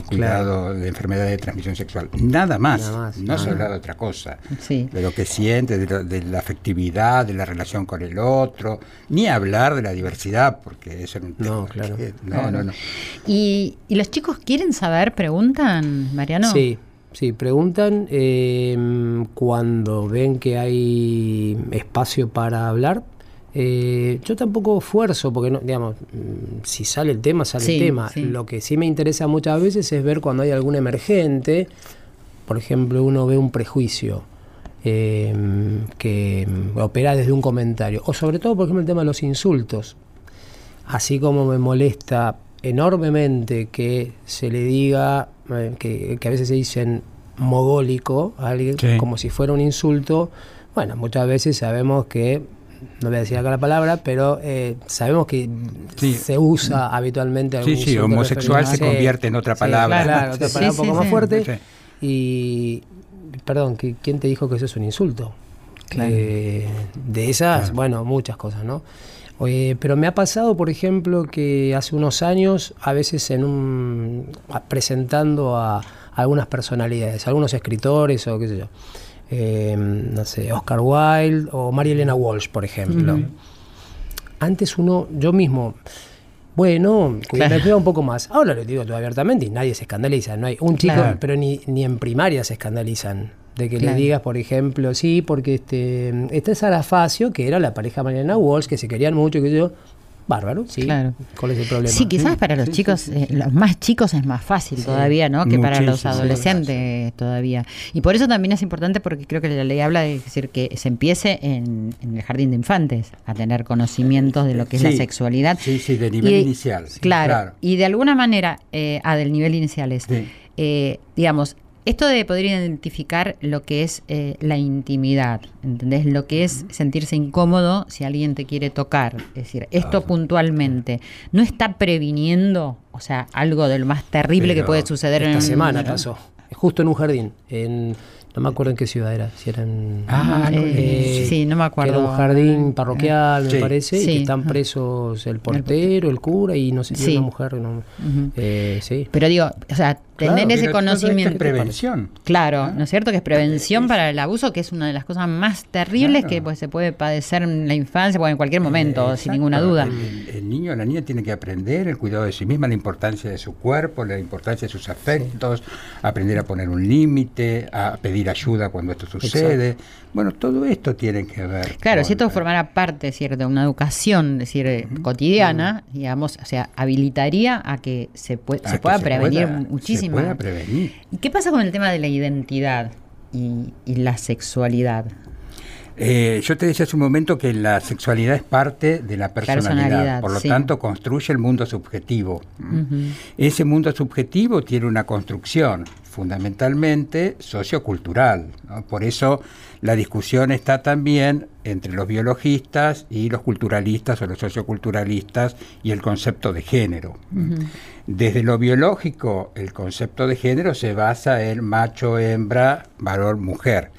cuidado de enfermedades de transmisión sexual. Nada más. no se habla de otra cosa. De lo que siente, de, de la afectividad, de la relación con el otro. Ni hablar de la diversidad, porque no, claro. no, no, no. ¿Y, los chicos quieren saber? ¿Preguntan, Mariano? Sí, sí, preguntan em, cuando ven que hay espacio para hablar. Eh, yo tampoco esfuerzo, porque no, digamos, mm, si sale el tema, sale el tema. Lo que sí me interesa muchas veces es ver cuando hay algún emergente, por ejemplo, uno ve un prejuicio. Em, que opera desde un comentario. O sobre todo, por ejemplo, el tema de los insultos así como me molesta enormemente que se le diga, eh, que, a veces se dicen mogólico a alguien como si fuera un insulto, bueno, muchas veces sabemos que, no voy a decir acá la palabra, pero eh, sabemos que se usa habitualmente Sí, sí, homosexual se convierte en otra palabra. claro, otra palabra un poco más fuerte. Y, perdón, ¿quién te dijo que eso es un insulto? Eh, de esas, bueno, muchas cosas, ¿no? Pero me ha pasado, por ejemplo, que hace unos años, a veces en un presentando a, algunas personalidades, algunos escritores o qué sé yo, em, no sé, Oscar Wilde o María Elena Walsh, por ejemplo. Antes uno, yo mismo, bueno, me cuida un poco más. Ahora lo digo todo abiertamente y nadie se escandaliza. No hay un chico, pero ni, ni en primaria se escandalizan de que le digas, por ejemplo, sí, porque este, este es Arafacio, que era la pareja Mariana Walsh, que se querían mucho, que yo, bárbaro, sí. Claro. ¿Cuál es el problema? Sí, quizás para los chicos, eh, los más chicos es más fácil todavía, ¿no? Que para los adolescentes todavía. Y por eso también es importante, porque creo que la ley habla de decir que se empiece en, el jardín de infantes a tener conocimientos de lo que es la sexualidad. Sí, sí, de nivel inicial. Claro, Y de alguna manera, eh, ah, del nivel inicial es, eh, digamos, esto de poder identificar lo que es eh, la intimidad, ¿entendés? Lo que es sentirse incómodo si alguien te quiere tocar. Es decir, esto puntualmente no está previniendo, o sea, algo de lo más terrible que puede suceder esta en semana pasó, justo en un jardín, en no me acuerdo en qué ciudad era, si eran... Ah, eh, sí, no me acuerdo. era un jardín parroquial, me parece, y que están presos el portero, el cura y no sé si una mujer. No, eh, sí. Pero digo, o sea, tener ese conocimiento. Es prevención. Claro, ah. ¿no es cierto? Que es prevención para el abuso, que es una de las cosas más terribles que pues, se puede padecer en la infancia o en cualquier momento, sin ninguna duda. El, niño o la niña tiene que aprender el cuidado de sí misma, la importancia de su cuerpo, la importancia de sus afectos, aprender a poner un límite, a pedir ayuda cuando esto sucede. Bueno, todo esto tiene que ver. Claro, si esto formara parte ¿cierto? de una educación decir, eh, cotidiana, digamos, o sea, habilitaría a que se, se pueda prevenir muchísimo prevenir. ¿Y qué pasa con el tema de la identidad y, la sexualidad? Eh, yo te decía hace un momento que la sexualidad es parte de la personalidad, por lo tanto construye el mundo subjetivo. Ese mundo subjetivo tiene una construcción fundamentalmente sociocultural. Por eso la discusión está también entre los biologistas y los culturalistas o los socioculturalistas y el concepto de género. Desde lo biológico, el concepto de género se basa en macho, hembra, varón, mujer.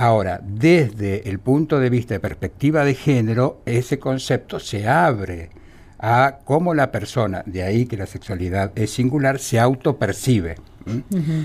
Ahora, desde el punto de vista de perspectiva de género, ese concepto se abre a cómo la persona, de ahí que la sexualidad es singular, se autopercibe. ¿m?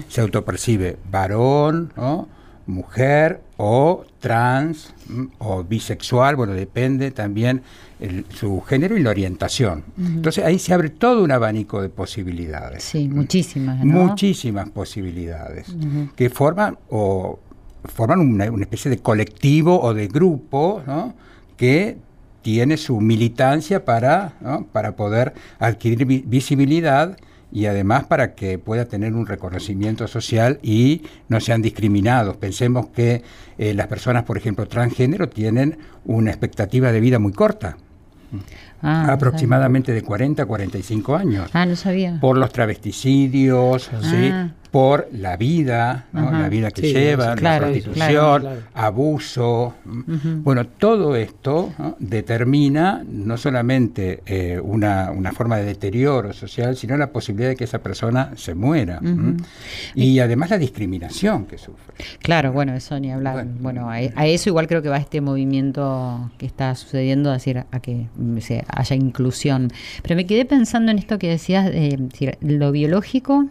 Se autopercibe varón, ¿no? mujer o trans ¿m? o bisexual, bueno, depende también el- su género y la orientación. Entonces ahí se abre todo un abanico de posibilidades. Sí, muchísimas, ¿no? Muchísimas posibilidades que forman o forman una, una especie de colectivo o de grupo ¿no? que tiene su militancia para, ¿no? para poder adquirir vi- visibilidad y además para que pueda tener un reconocimiento social y no sean discriminados. Pensemos que eh, las personas, por ejemplo, transgénero, tienen una expectativa de vida muy corta, Ah, no aproximadamente de 40 a 45 años. Ah, no sabía. por los travesticidios, ¿sí? Por la vida, ¿no? Ajá. la vida que Sí, llevan, claro, la prostitución, claro, claro. abuso. Bueno, todo esto ¿no? determina no solamente eh, una, una forma de deterioro social, sino la posibilidad de que esa persona se muera. Y además la discriminación que sufre. Claro, bueno, eso ni hablar. Bueno. Bueno, a, a eso igual creo que va este movimiento que está sucediendo, es decir, a que mm, se haya inclusión. Pero me quedé pensando en esto que decías, de, lo biológico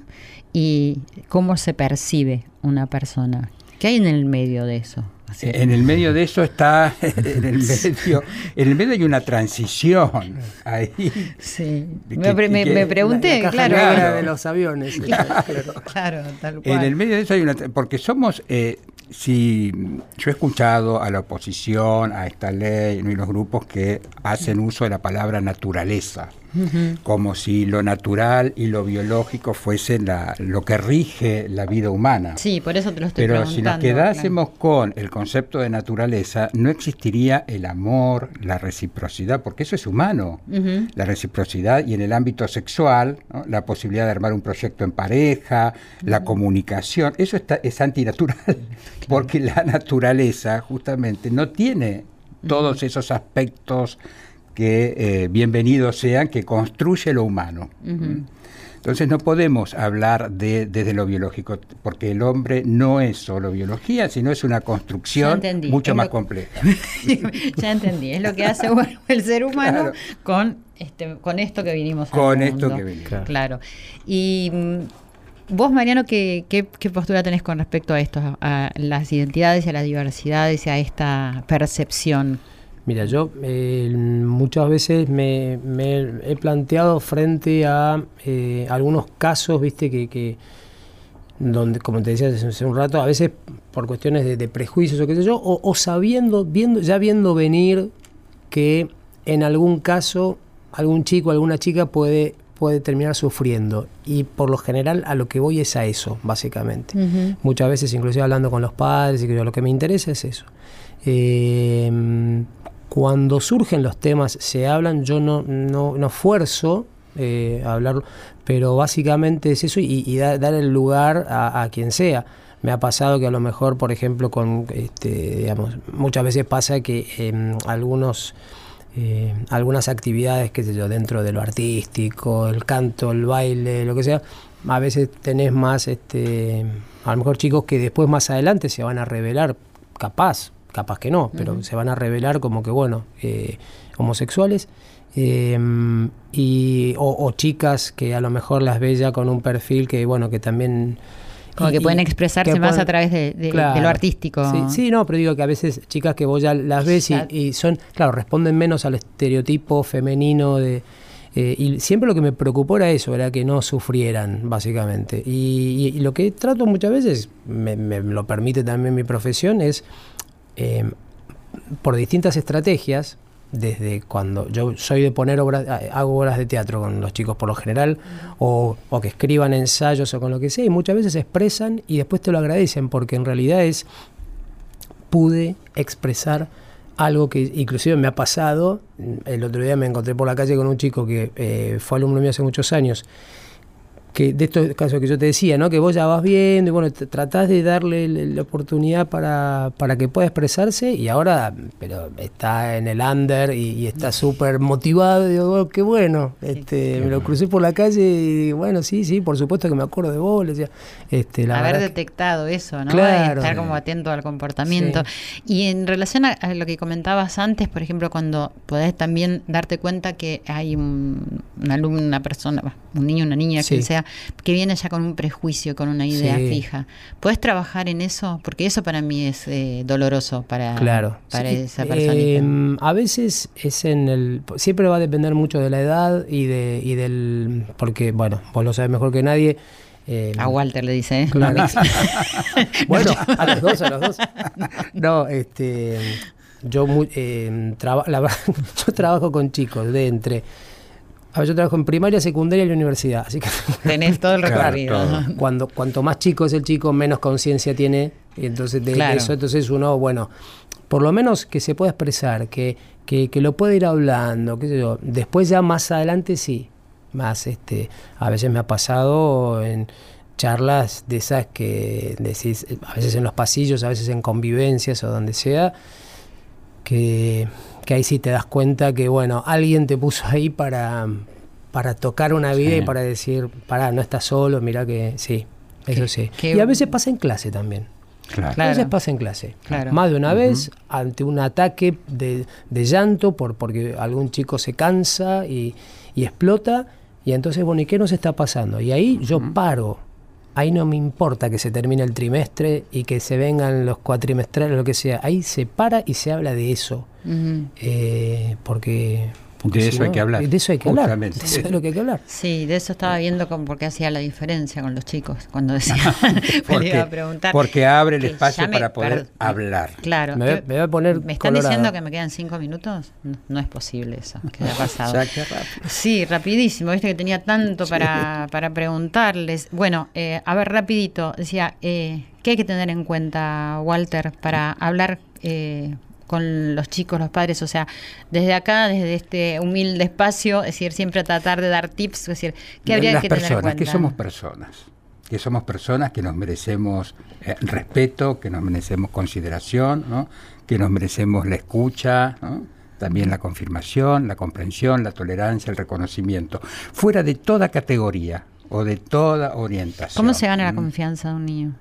y cómo se percibe una persona. ¿Qué hay en el medio de eso? Así. En el medio de eso está, en el medio, en el medio hay una transición ahí. Sí. Me, que- pre- me- que- me pregunté, La caja claro. de los aviones. Claro, tal En cual. el medio de eso hay una... Porque somos, eh, si yo he escuchado a la oposición, a esta ley, y los grupos que hacen uso de la palabra naturaleza, como si lo natural y lo biológico fuesen la, lo que rige la vida humana. Sí, por eso te lo estoy Pero preguntando. si nos quedásemos con el concepto de naturaleza, no existiría el amor, la reciprocidad, porque eso es humano. La reciprocidad y en el ámbito sexual, ¿no? la posibilidad de armar un proyecto en pareja, la comunicación, eso está, es antinatural, porque la naturaleza justamente no tiene todos esos aspectos que eh, bienvenidos sean, que construye lo humano. ¿Mm? Entonces no podemos hablar de, desde lo biológico, porque el hombre no es solo biología, sino es una construcción mucho Es más lo- compleja. ya entendí, es lo que hace bueno, el ser humano Claro. con este con esto que vinimos Con esto mundo. que vinimos. Claro. Claro. Y mm, vos, Mariano, ¿qué, qué, qué postura tenés con respecto a esto, a, a las identidades y a las diversidades y a esta percepción? Mira, yo eh, muchas veces me, me he planteado frente a eh, algunos casos, viste, que, que donde, como te decía hace un rato, a veces por cuestiones de, de prejuicios o qué sé yo, o, o sabiendo, viendo, ya viendo venir que en algún caso algún chico, alguna chica puede, puede terminar sufriendo. Y por lo general a lo que voy es a eso, básicamente. Muchas veces, inclusive hablando con los padres, y que yo, lo que me interesa es eso. Eh, cuando surgen los temas, se hablan, yo no, no, no fuerzo eh, a hablarlo, pero básicamente es eso y, y da- dar el lugar a, a quien sea. Me ha pasado que a lo mejor, por ejemplo, con este, digamos, muchas veces pasa que em, algunos eh, algunas actividades, qué sé yo, dentro de lo artístico, el canto, el baile, lo que sea, a veces tenés más, este, a lo mejor chicos que después más adelante se van a revelar, capaz, capaz que no, pero se van a revelar como que, bueno, eh, homosexuales. eh, y, o, o chicas que a lo mejor las ve ya con un perfil que, bueno, que también... Como y- que pueden expresarse que más pueden- a través de, de- de Claro. lo artístico. Sí, sí, no, pero digo que a veces chicas que vos ya las ves y son, claro, responden menos al estereotipo femenino de... eh, y siempre lo que me preocupó era eso, era que no sufrieran, básicamente. Y, y- y lo que trato muchas veces, me, me lo permite también mi profesión, es eh, por distintas estrategias, desde cuando yo soy de poner obras, eh, hago obras de teatro con los chicos por lo general, o, que escriban ensayos o con lo que sea, y muchas veces expresan y después te lo agradecen, porque en realidad es, pude expresar algo que inclusive me ha pasado, el otro día me encontré por la calle con un chico que eh, fue alumno mío hace muchos años, que de estos casos que yo te decía, ¿no? Que vos ya vas viendo y bueno, tratás de darle la oportunidad para, para que pueda expresarse y ahora, pero está en el under y, y está súper motivado, y digo, "Oh, qué bueno, este, me lo crucé por la calle y bueno, sí, sí, por supuesto que me acuerdo de vos, le decía, este, la haber que- detectado eso, ¿no? Claro. Estar como atento al comportamiento. Y en relación a, a lo que comentabas antes, por ejemplo, cuando podés también darte cuenta que hay un, un alumno, una persona, un niño, una niña, Sí. quien sea, que viene ya con un prejuicio, con una idea Sí. fija. ¿Puedes trabajar en eso? Porque eso para mí es eh, doloroso para, Claro. para Sí, esa personita. eh, a veces es en el. Siempre va a depender mucho de la edad y, de, y del. Porque, bueno, vos lo sabes mejor que nadie. eh, a Walter le dice, ¿eh? Claro. Bueno, a los dos, a los dos. No, este. Yo, mu- eh, traba- la verdad, yo trabajo con chicos de entre. A ver, yo trabajo en primaria, secundaria y la universidad. Así que Tenés todo el Claro, recorrido. todo. cuando cuanto más chico es el chico, menos conciencia tiene. Y entonces de, eso, entonces uno, bueno, por lo menos que se pueda expresar, que, que, que lo pueda ir hablando, qué sé yo. Después ya más adelante sí. Más este, a veces me ha pasado en charlas de esas que decís, a veces en los pasillos, a veces en convivencias o donde sea, que, que ahí sí te das cuenta que, bueno, alguien te puso ahí para, para tocar una vida Sí. y para decir, pará, no estás solo, mira que sí, eso sí. qué y a veces pasa en clase también. Claro. Claro. A veces pasa en clase. Claro. Más de una vez, ante un ataque de, de llanto, por, porque algún chico se cansa y, y explota, y entonces, bueno, ¿y qué nos está pasando? Y ahí yo paro. Ahí no me importa que se termine el trimestre y que se vengan los cuatrimestrales, lo que sea. Ahí se para y se habla de eso. Eh, porque, porque De si eso hay que hablar, De eso hay que hablar. justamente. De eso es lo que hay que hablar. Sí, de eso estaba viendo como porque hacía la diferencia con los chicos cuando decía, Porque, iba a preguntar. porque abre el espacio para poder hablar. Claro. Me voy- que- me voy a poner ¿Me están colorado. diciendo que me quedan cinco minutos? No, no es posible eso, que haya pasado. Ya, qué rápido. Sí, rapidísimo, viste que tenía tanto para, para preguntarles. Bueno, eh, a ver, rapidito, decía, eh, ¿qué hay que tener en cuenta, Walter, para hablar eh, con los chicos, los padres? O sea, desde acá, desde este humilde espacio, es decir, siempre tratar de dar tips, es decir, ¿qué habría Las que tener en personas, cuenta? que somos personas, que somos personas que nos merecemos eh, respeto, que nos merecemos consideración, ¿no? que nos merecemos la escucha, ¿no? también la confirmación, la comprensión, la tolerancia, el reconocimiento, fuera de toda categoría o de toda orientación. ¿Cómo se gana la ¿Mm? confianza de un niño?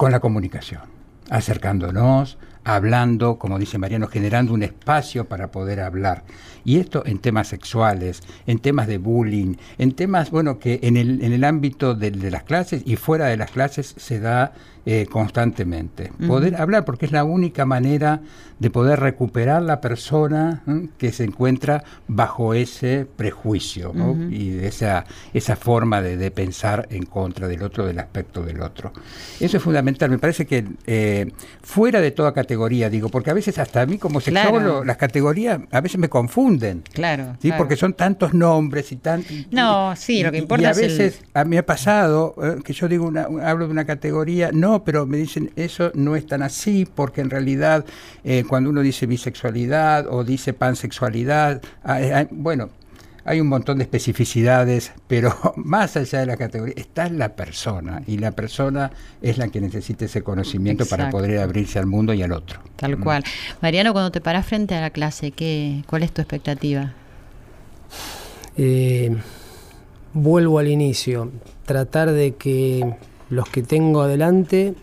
con la comunicación, acercándonos, hablando, como dice Mariano, generando un espacio para poder hablar. Y esto en temas sexuales, en temas de bullying, en temas, bueno, que en el, en el ámbito de, de las clases y fuera de las clases se da eh, constantemente. Poder hablar, porque es la única manera de poder recuperar la persona ¿eh? que se encuentra bajo ese prejuicio ¿no? y esa, esa forma de, de pensar en contra del otro, del aspecto del otro. Eso es fundamental. Me parece que eh, fuera de toda categoría, digo, porque a veces hasta a mí como sexólogo Claro. las categorías a veces me confunden. Claro. Sí, claro. porque son tantos nombres y tan No, sí, lo que importa y a es el- veces a mí ha pasado eh, que yo digo una, hablo de una categoría, no, pero me dicen eso no es tan así porque en realidad eh, cuando uno dice bisexualidad o dice pansexualidad, bueno, hay un montón de especificidades, pero más allá de la categoría está la persona y la persona es la que necesita ese conocimiento para poder abrirse al mundo y al otro. Tal cual. Mariano, cuando te paras frente a la clase, ¿qué, ¿cuál es tu expectativa? Eh, vuelvo al inicio, tratar de que los que tengo adelante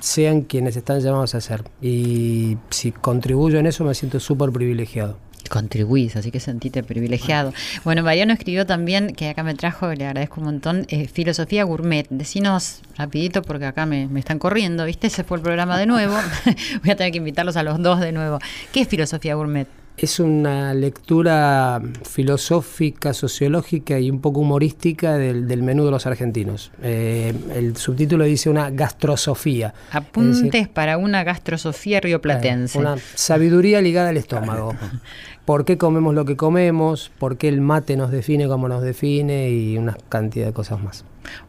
sean quienes están llamados a ser. Y si contribuyo en eso me siento súper privilegiado. Contribuís, así que sentite privilegiado. Bueno, Mariano escribió también, que acá me trajo, le agradezco un montón, eh, Filosofía Gourmet. Decinos rapidito porque acá me, me están corriendo, ¿viste? Ese fue el programa de nuevo. Voy a tener que invitarlos a los dos de nuevo. ¿Qué es Filosofía Gourmet? Es una lectura filosófica, sociológica y un poco humorística del, del menú de los argentinos. Eh, el subtítulo dice una gastrosofía. Decir, Apuntes para una gastrosofía rioplatense. Una sabiduría ligada al estómago. ¿Por qué comemos lo que comemos? ¿Por qué el mate nos define como nos define? Y una cantidad de cosas más.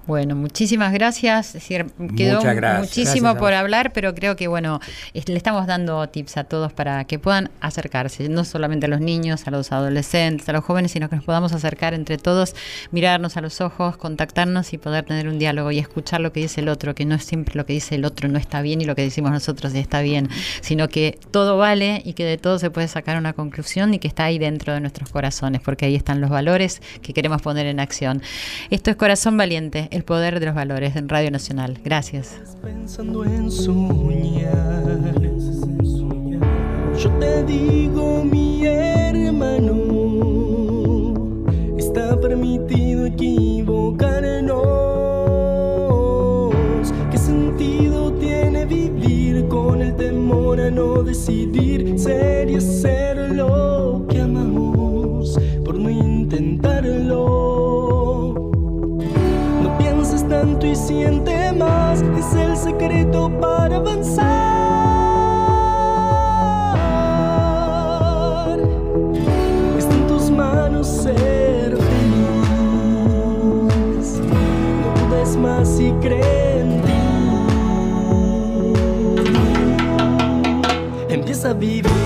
Bueno, muchísimas gracias. quedó muchísimo por hablar, pero creo que bueno, le estamos dando tips a todos para que puedan acercarse, no solamente a los niños, a los adolescentes, a los jóvenes, sino que nos podamos acercar entre todos, mirarnos a los ojos, contactarnos y poder tener un diálogo y escuchar lo que dice el otro, que no es siempre lo que dice el otro no está bien y lo que decimos nosotros está bien, sino que todo vale y que de todo se puede sacar una conclusión y que está ahí dentro de nuestros corazones, porque ahí están los valores que queremos poner en acción. Esto es Corazón Valiente el poder de los valores en Radio Nacional. Gracias. Pensando en soñar, yo te digo, mi hermano, está permitido equivocarnos. ¿Qué sentido tiene vivir con el temor a no decidir ser y hacer siente más, es el secreto para avanzar. Está en tus manos ser feliz, no dudes más y cree en ti. Empieza a vivir.